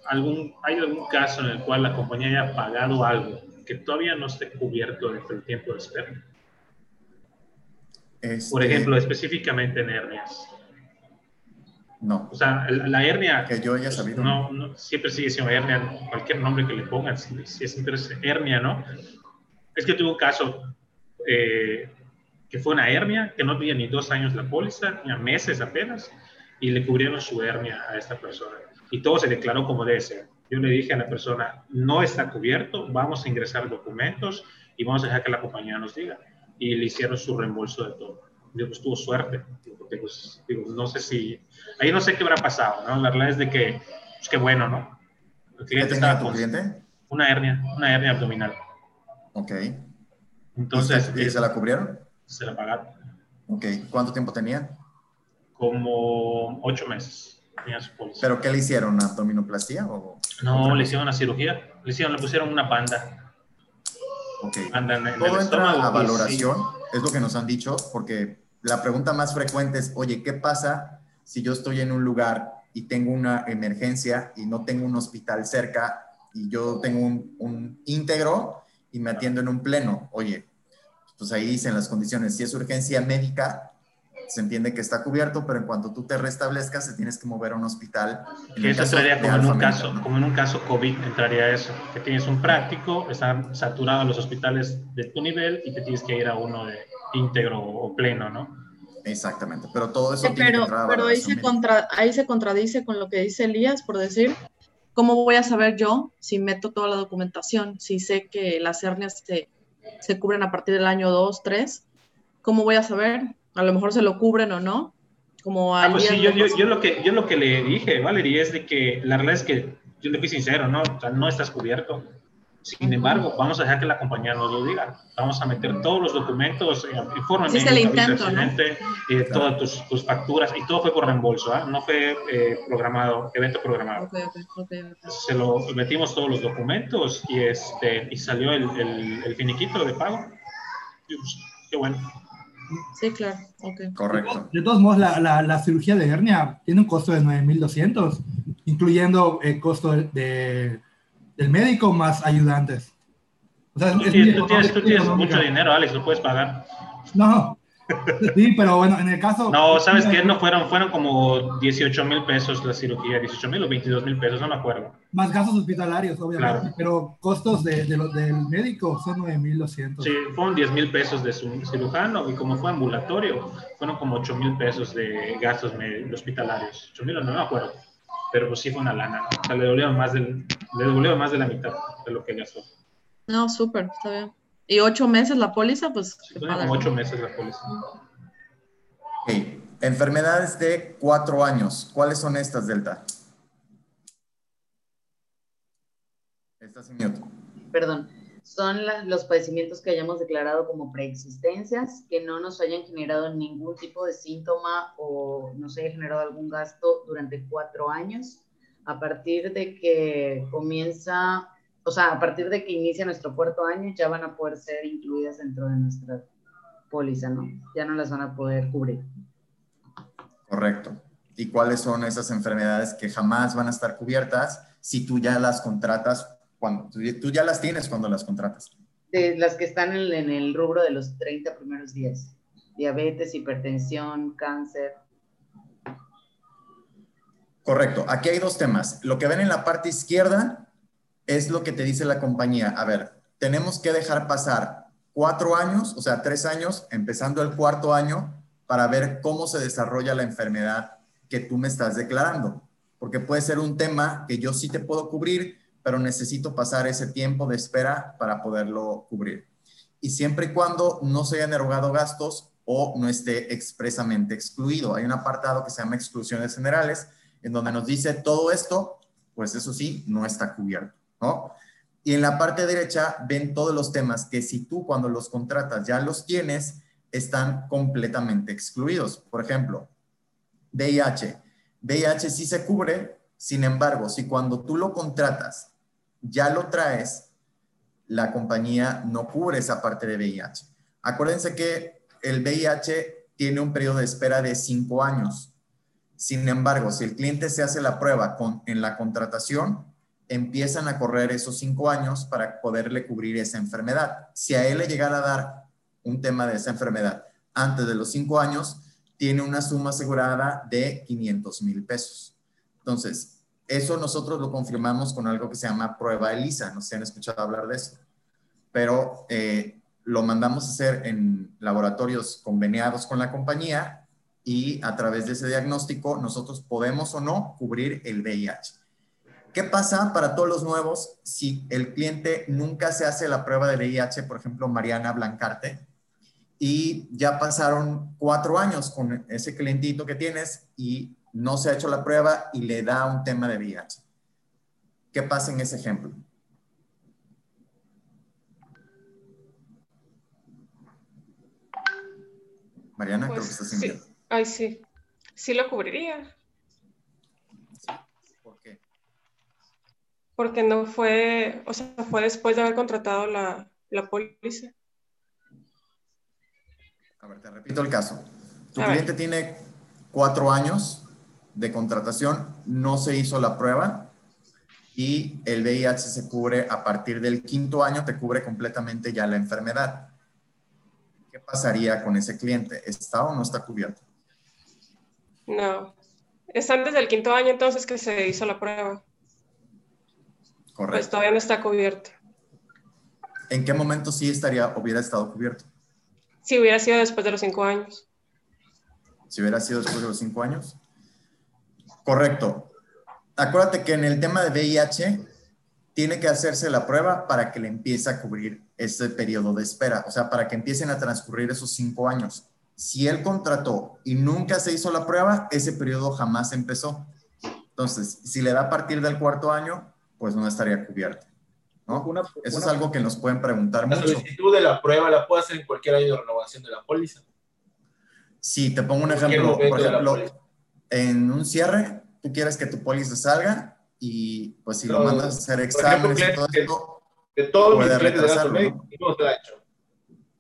S7: algún, hay algún caso en el cual la compañía haya pagado algo que todavía no esté cubierto dentro del tiempo de espera? Por este, ejemplo, específicamente en hernias.
S1: No.
S7: O sea, la, hernia.
S1: Que yo haya sabido.
S7: No, siempre sigue siendo hernia, cualquier nombre que le pongan, si, es hernia, ¿no? Es que tuve un caso eh, que fue una hernia, que no tenía ni dos años la póliza, ni meses apenas, y le cubrieron su hernia a esta persona. Y todo se declaró como debe ser. Yo le dije a la persona, no está cubierto, vamos a ingresar documentos y vamos a dejar que la compañía nos diga y le hicieron su reembolso de todo. Digo, pues tuvo suerte, porque pues, digo, no sé si, ahí no sé qué habrá pasado, ¿no? La verdad es de que, pues qué bueno, ¿no?
S1: El cliente estaba cliente?
S7: Una hernia, una hernia abdominal.
S1: Ok.
S7: Entonces.
S1: ¿Y se la cubrieron?
S7: Se la pagaron.
S1: Ok. ¿Cuánto tiempo tenía?
S7: Como ocho meses. Tenía su
S1: ¿Pero qué le hicieron? ¿Abdominoplastía o...?
S7: No, le hicieron una cirugía. Le hicieron, le pusieron una banda
S1: Okay. Todo entra a valoración, es lo que nos han dicho, porque la pregunta más frecuente es, oye, ¿qué pasa si yo estoy en un lugar y tengo una emergencia y no tengo un hospital cerca y yo tengo un, un íntegro y me atiendo en un pleno? Oye, pues ahí dicen las condiciones, si es urgencia médica, se entiende que está cubierto, pero en cuanto tú te restablezcas, se tienes que mover a un hospital.
S7: Que eso entraría como en, un caso, como en un caso COVID, entraría eso, que tienes un práctico, están saturados los hospitales de tu nivel y te tienes que ir a uno de íntegro o pleno, ¿no?
S1: Exactamente, pero todo eso...
S8: pero pero ahí, se contra, ahí se contradice con lo que dice Elías, por decir, ¿cómo voy a saber yo si meto toda la documentación, si sé que las hernias se, se cubren a partir del año 2, 3? ¿Cómo voy a saber? a lo mejor se lo cubren o no. Como
S7: ah, pues sí, yo, yo, yo, lo que, yo lo que le dije, Valerie, es de que la realidad es que yo le fui sincero, ¿no? O sea, no estás cubierto. Sin embargo, vamos a dejar que la compañía nos lo diga. Vamos a meter todos los documentos, eh, informes,
S8: sí,
S7: eh, todas tus, tus, facturas, y todo fue por reembolso, ¿eh? no fue eh, programado, evento programado.
S8: Okay, okay,
S7: Se lo metimos todos los documentos y, este, y salió el, el, el finiquito de pago. Y, pues, qué bueno.
S8: Sí, claro. Okay.
S1: Correcto.
S10: De todos modos, la, la, la, cirugía de hernia tiene un costo de 9.200, incluyendo el costo de, del médico más ayudantes.
S7: O sea, tú, tienes, tú tienes, tú tienes mucho dinero, Alex, lo puedes pagar.
S10: No, Sí, pero bueno, en el caso...
S7: No, ¿sabes qué? No fueron, fueron como 18 mil pesos la cirugía, 18 mil o 22 mil pesos, no me acuerdo.
S10: Más gastos hospitalarios, obviamente, pero costos de, de del médico son 9 mil 200.
S7: Sí, fueron 10 mil pesos de su cirujano y como fue ambulatorio, fueron como 8 mil pesos de gastos hospitalarios. 8 mil no me acuerdo, pero pues sí fue una lana, o sea, le devolvieron más, del, le devolvieron más de la mitad de lo que gastó.
S8: No, súper, está bien. ¿Y ocho meses la póliza? Pues.
S7: como ocho meses la póliza.
S1: Ok. Enfermedades de cuatro años. ¿Cuáles son estas, Delta? Estás en mute.
S4: Perdón. Son los padecimientos que hayamos declarado como preexistencias, que no nos hayan generado ningún tipo de síntoma o nos haya generado algún gasto durante cuatro años. A partir de que comienza o sea, a partir de que inicia nuestro cuarto año, ya van a poder ser incluidas dentro de nuestra póliza, ¿no? Ya no las van a poder cubrir.
S1: Correcto. ¿Y cuáles son esas enfermedades que jamás van a estar cubiertas si tú ya las contratas cuando tú ya las tienes cuando las contratas?
S4: De las que están en, en el rubro de los 30 primeros días. Diabetes, hipertensión, cáncer.
S1: Correcto. Aquí hay dos temas. Lo que ven en la parte izquierda es lo que te dice la compañía. A ver, tenemos que dejar pasar cuatro años, o sea, tres años, empezando el cuarto año, para ver cómo se desarrolla la enfermedad que tú me estás declarando. Porque puede ser un tema que yo sí te puedo cubrir, pero necesito pasar ese tiempo de espera para poderlo cubrir. Y siempre y cuando no se hayan erogado gastos o no esté expresamente excluido. Hay un apartado que se llama exclusiones generales, en donde nos dice todo esto, pues eso sí, no está cubierto. ¿no? Y en la parte derecha ven todos los temas que si tú cuando los contratas ya los tienes, están completamente excluidos. Por ejemplo, VIH. VIH sí se cubre, sin embargo, si cuando tú lo contratas ya lo traes, la compañía no cubre esa parte de VIH. Acuérdense que el VIH tiene un periodo de espera de cinco años. Sin embargo, si el cliente se hace la prueba con, en la contratación, empiezan a correr esos cinco años para poderle cubrir esa enfermedad. Si a él le llegara a dar un tema de esa enfermedad antes de los cinco años, tiene una suma asegurada de 500 mil pesos. Entonces, eso nosotros lo confirmamos con algo que se llama prueba ELISA. No sé si han escuchado hablar de eso. Pero eh, lo mandamos a hacer en laboratorios conveniados con la compañía y a través de ese diagnóstico nosotros podemos o no cubrir el VIH. ¿Qué pasa para todos los nuevos si el cliente nunca se hace la prueba de VIH, por ejemplo, Mariana Blancarte, y ya pasaron cuatro años con ese clientito que tienes y no se ha hecho la prueba y le da un tema de VIH? ¿Qué pasa en ese ejemplo? Mariana, creo que
S3: Pues,
S1: estás sin
S3: sí.
S1: miedo.
S3: Ay, sí. Sí lo cubriría,
S1: ¿Por qué?
S3: porque no fue, o sea, fue después de haber contratado la, la póliza.
S1: A ver, te repito el caso. Tu
S3: A ver.
S1: cliente tiene cuatro años de contratación, no se hizo la prueba y el VIH se cubre a partir del quinto año, te cubre completamente ya la enfermedad. ¿Qué pasaría con ese cliente? ¿Está o no está cubierto?
S3: No. Es antes del quinto año entonces que se hizo la prueba. Pues
S1: Correcto.
S3: todavía no está cubierto.
S1: ¿En qué momento sí estaría, hubiera estado cubierto?
S3: Si hubiera sido después de los cinco años.
S1: Si hubiera sido después de los cinco años. Correcto. Acuérdate que en el tema de VIH tiene que hacerse la prueba para que le empiece a cubrir ese periodo de espera, o sea, para que empiecen a transcurrir esos cinco años. Si él contrató y nunca se hizo la prueba, ese periodo jamás empezó. Entonces, si le da a partir del cuarto año, pues no estaría cubierto. ¿no?
S2: Una-
S1: Eso es algo que nos pueden preguntar
S9: La
S1: mucho.
S9: solicitud de la prueba la puedo hacer en cualquier año de renovación de la póliza.
S1: Si te pongo un ejemplo, por
S9: de la
S1: ejemplo. En un cierre, tú quieres que tu póliza salga y pues si lo
S9: No,
S1: mandas a hacer
S9: por ejemplo,
S1: exámenes y todo
S9: clientes
S1: esto,
S9: De todos mis clientes de gasto médico, ninguno se la ha hecho.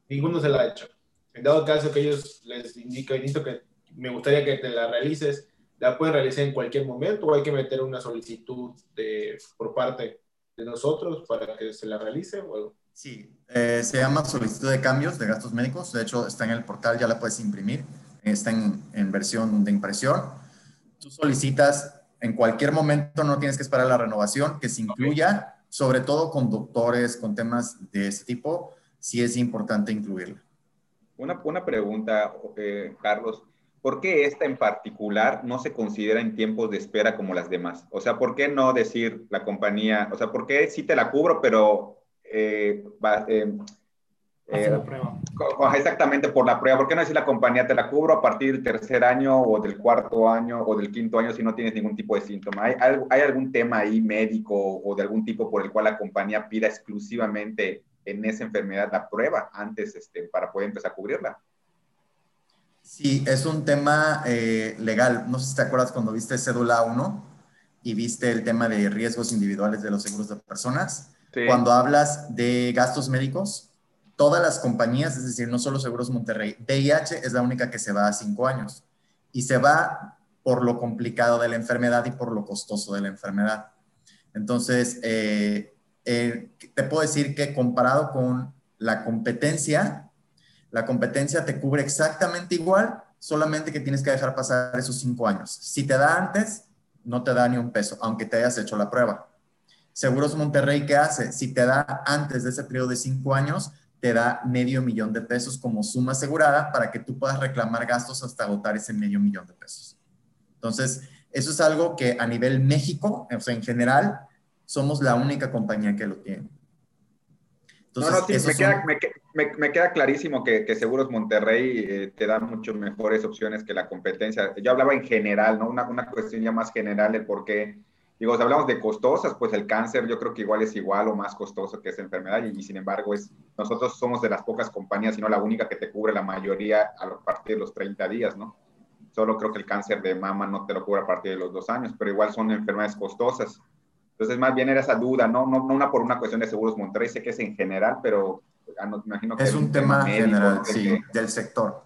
S9: Ninguno se la ha hecho. En dado caso que ellos les indico, indico que me gustaría que te la realices, la pueden realizar en cualquier momento o hay que meter una solicitud de, por parte de nosotros para que se la realice o algo.
S1: sí, eh, se llama solicitud de cambios de gastos médicos. De hecho, está en el portal, ya la puedes imprimir. Está en, en versión de impresión. Tú solicitas en cualquier momento, no tienes que esperar la renovación, que se incluya, sobre todo con doctores, con temas de ese tipo, sí es importante incluirla.
S2: Una, una pregunta, eh, Carlos. ¿Por qué esta en particular no se considera en tiempos de espera como las demás? O sea, ¿por qué no decir la compañía, o sea, ¿por qué sí te la cubro, pero eh, va- eh, eh,
S10: la prueba.
S2: exactamente por la prueba? ¿Por qué no decir la compañía te la cubro a partir del tercer año o del cuarto año o del quinto año si no tienes ningún tipo de síntoma? ¿Hay, hay algún tema ahí médico o de algún tipo por el cual la compañía pida exclusivamente en esa enfermedad la prueba antes este, para poder empezar a cubrirla?
S1: Sí, es un tema eh, legal. No sé si te acuerdas cuando viste cédula 1 y viste el tema de riesgos individuales de los seguros de personas.
S2: Sí.
S1: Cuando hablas de gastos médicos, todas las compañías, es decir, no solo Seguros Monterrey, VIH es la única que se va a cinco años y se va por lo complicado de la enfermedad y por lo costoso de la enfermedad. Entonces, eh, eh, te puedo decir que comparado con la competencia, la competencia te cubre exactamente igual, solamente que tienes que dejar pasar esos cinco años. Si te da antes, no te da ni un peso, aunque te hayas hecho la prueba. Seguros Monterrey, ¿qué hace? Si te da antes de ese periodo de cinco años, te da medio millón de pesos como suma asegurada para que tú puedas reclamar gastos hasta agotar ese medio millón de pesos. Entonces, eso es algo que a nivel México, o sea, en general, somos la única compañía que lo tiene.
S2: no, no, sí, me,
S1: son-
S2: queda, me, me- me queda clarísimo que, que Seguros Monterrey eh, te da mucho mejores opciones que la competencia. Yo hablaba en general, ¿no? Una, una cuestión ya más general de por qué. Digo, si hablamos de costosas, pues el cáncer yo creo que igual es igual o más costoso que esa enfermedad y, y sin embargo es, nosotros somos de las pocas compañías, si no la única que te cubre la mayoría a partir de los 30 días, ¿no? solo creo que el cáncer de mama no te lo cubre a partir de los dos años, pero igual son enfermedades costosas. Entonces, más bien era esa duda, no, no, no una por una cuestión de seguros Monterrey, sé que es en general, pero ah, no, imagino que
S1: es un tema, general, sí, del sector.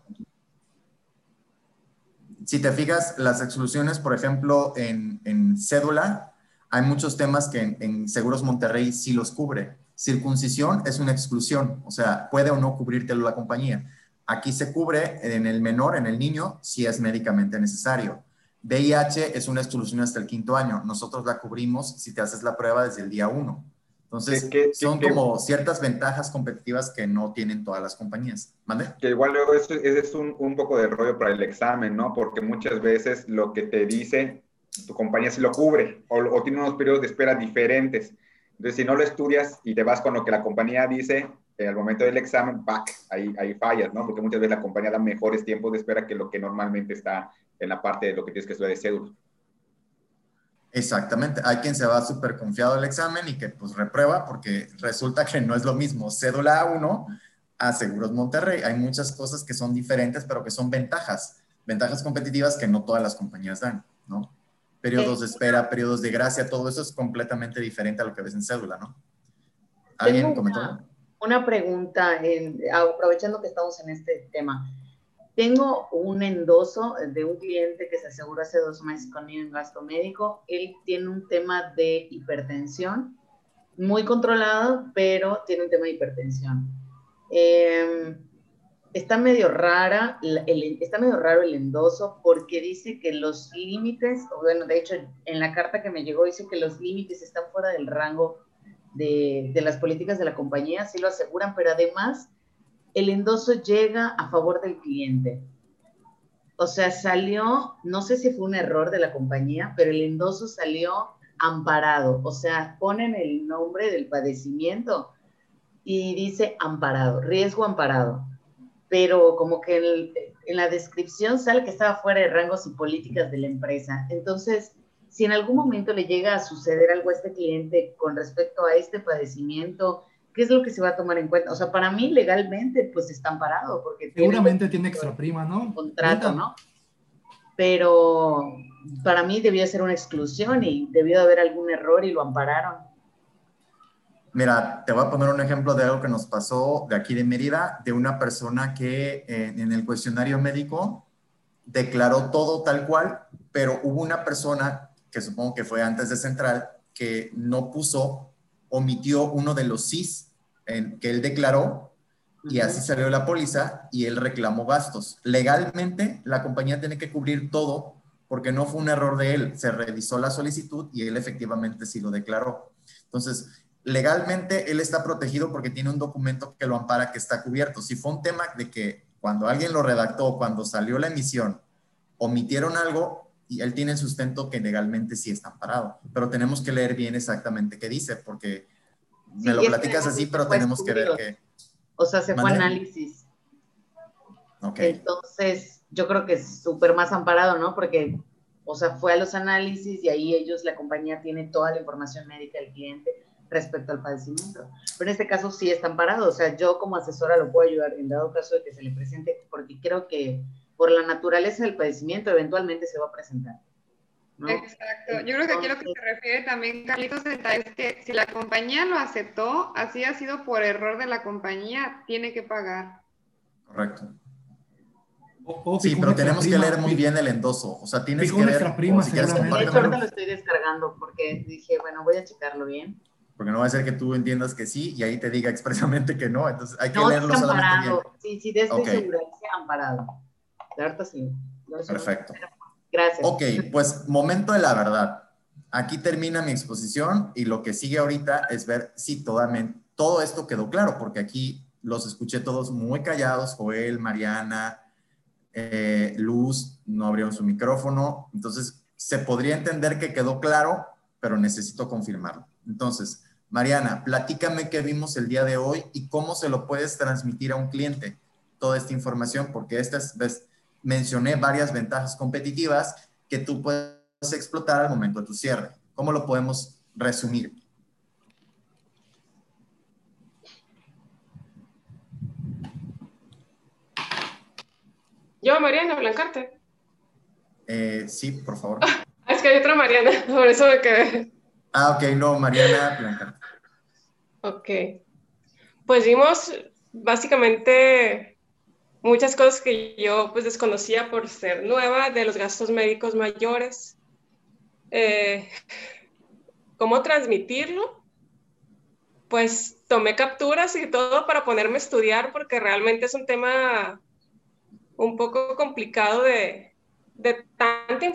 S1: Si te fijas, las exclusiones, por ejemplo, en, cédula, hay muchos temas que en, en, Seguros Monterrey sí los cubre. Circuncisión es una exclusión, o sea, puede o no cubrírtelo la compañía. Aquí se cubre en el menor, en el niño, si es médicamente necesario. VIH es una exclusión hasta el quinto año. Nosotros la cubrimos si te haces la prueba desde el día uno. Entonces, son como ciertas ventajas competitivas que no tienen todas las compañías. ¿Mande?
S2: Que igual luego eso, es un, un, poco de rollo para el examen, ¿no? Porque muchas veces lo que te dice tu compañía sí lo cubre o, o tiene unos periodos de espera diferentes. Entonces, si no lo estudias y te vas con lo que la compañía dice, eh, al momento del examen, back, ahí, ahí fallas, ¿no? Porque muchas veces la compañía da mejores tiempos de espera que lo que normalmente está en la parte de lo que tienes que estudiar de cédula.
S1: Exactamente. Hay quien se va súper confiado al examen y que pues reprueba porque resulta que no es lo mismo cédula A1 a Seguros Monterrey. Hay muchas cosas que son diferentes, pero que son ventajas, ventajas competitivas que no todas las compañías dan, ¿no? Periodos de espera, periodos de gracia, todo eso es completamente diferente a lo que ves en cédula, ¿no?
S4: ¿Alguien comentó? Una pregunta, aprovechando que estamos en este tema. Tengo un endoso de un cliente que se aseguró hace dos meses conmigo en gasto médico. Él tiene un tema de hipertensión, muy controlado, pero tiene un tema de hipertensión. Eh, está medio rara, el, está medio raro el endoso porque dice que los límites, bueno, de hecho en la carta que me llegó dice que los límites están fuera del rango de, de las políticas de la compañía, sí lo aseguran, pero además el endoso llega a favor del cliente. O sea, salió, no sé si fue un error de la compañía, pero el endoso salió amparado. O sea, ponen el nombre del padecimiento y dice amparado, riesgo amparado. Pero como que en la descripción sale que estaba fuera de rangos y políticas de la empresa. Entonces, si en algún momento le llega a suceder algo a este cliente con respecto a este padecimiento, ¿qué es lo que se va a tomar en cuenta? O sea, para mí legalmente pues está amparado porque
S10: seguramente tiene, extra prima, ¿no?
S4: Contrato, ¿no? Pero para mí debía ser una exclusión y debió de haber algún error y lo ampararon.
S1: Mira, te voy a poner un ejemplo de algo que nos pasó de aquí de Mérida, de una persona que eh, en el cuestionario médico declaró todo tal cual, pero hubo una persona, que supongo que fue antes de Central, que no puso omitió uno de los SIS en, que él declaró y así salió la póliza y él reclamó gastos. Legalmente, la compañía tiene que cubrir todo porque no fue un error de él. Se revisó la solicitud y él efectivamente sí lo declaró. Entonces, legalmente él está protegido porque tiene un documento que lo ampara que está cubierto. Si fue un tema de que cuando alguien lo redactó, cuando salió la emisión, omitieron algo, y él tiene sustento que legalmente sí está amparado, pero tenemos que leer bien exactamente qué dice, porque me lo platicas así, pero tenemos que ver que...
S4: O sea, se fue análisis.
S1: Ok.
S4: Entonces, yo creo que es súper más amparado, ¿no? Porque, o sea, fue a los análisis y ahí ellos, la compañía tiene toda la información médica del cliente respecto al padecimiento. Pero en este caso sí está amparado, o sea, yo como asesora lo puedo ayudar en dado caso de que se le presente, porque creo que por la naturaleza del padecimiento eventualmente se va a presentar.
S3: Exacto. Yo creo que aquí lo que se refiere también, Carlitos, es que si la compañía lo aceptó, así ha sido por error de la compañía, tiene que pagar.
S1: Correcto. sí, pero tenemos que leer muy bien el endoso. O sea, tienes que leer.
S4: Prima, si quieres ahorita lo estoy descargando porque dije, bueno, voy a checarlo bien.
S1: Porque no va a ser que tú entiendas que sí y ahí te diga expresamente que no. Entonces hay que leerlo solamente bien.
S4: Sí, sí, de este okay. amparado.
S1: Perfecto.
S4: Gracias.
S1: Ok, pues momento de la verdad. Aquí termina mi exposición y lo que sigue ahorita es ver si todo esto quedó claro, porque aquí los escuché todos muy callados, Joel, Mariana, eh, Luz, no abrieron su micrófono, entonces se podría entender que quedó claro, pero necesito confirmarlo. Entonces, Mariana, platícame qué vimos el día de hoy y cómo se lo puedes transmitir a un cliente toda esta información, porque esta es, mencioné varias ventajas competitivas que tú puedes explotar al momento de tu cierre. ¿Cómo lo podemos resumir?
S3: Yo, Mariana Blancarte.
S1: Eh, sí, por favor.
S11: es que hay otra Mariana, por eso me quedé.
S1: Ah, ok, no, Mariana Blanca.
S11: Ok. Pues vimos básicamente muchas cosas que yo pues desconocía por ser nueva de los gastos médicos mayores. Eh, ¿Cómo transmitirlo? Pues tomé capturas y todo para ponerme a estudiar porque realmente es un tema un poco complicado de, de tanta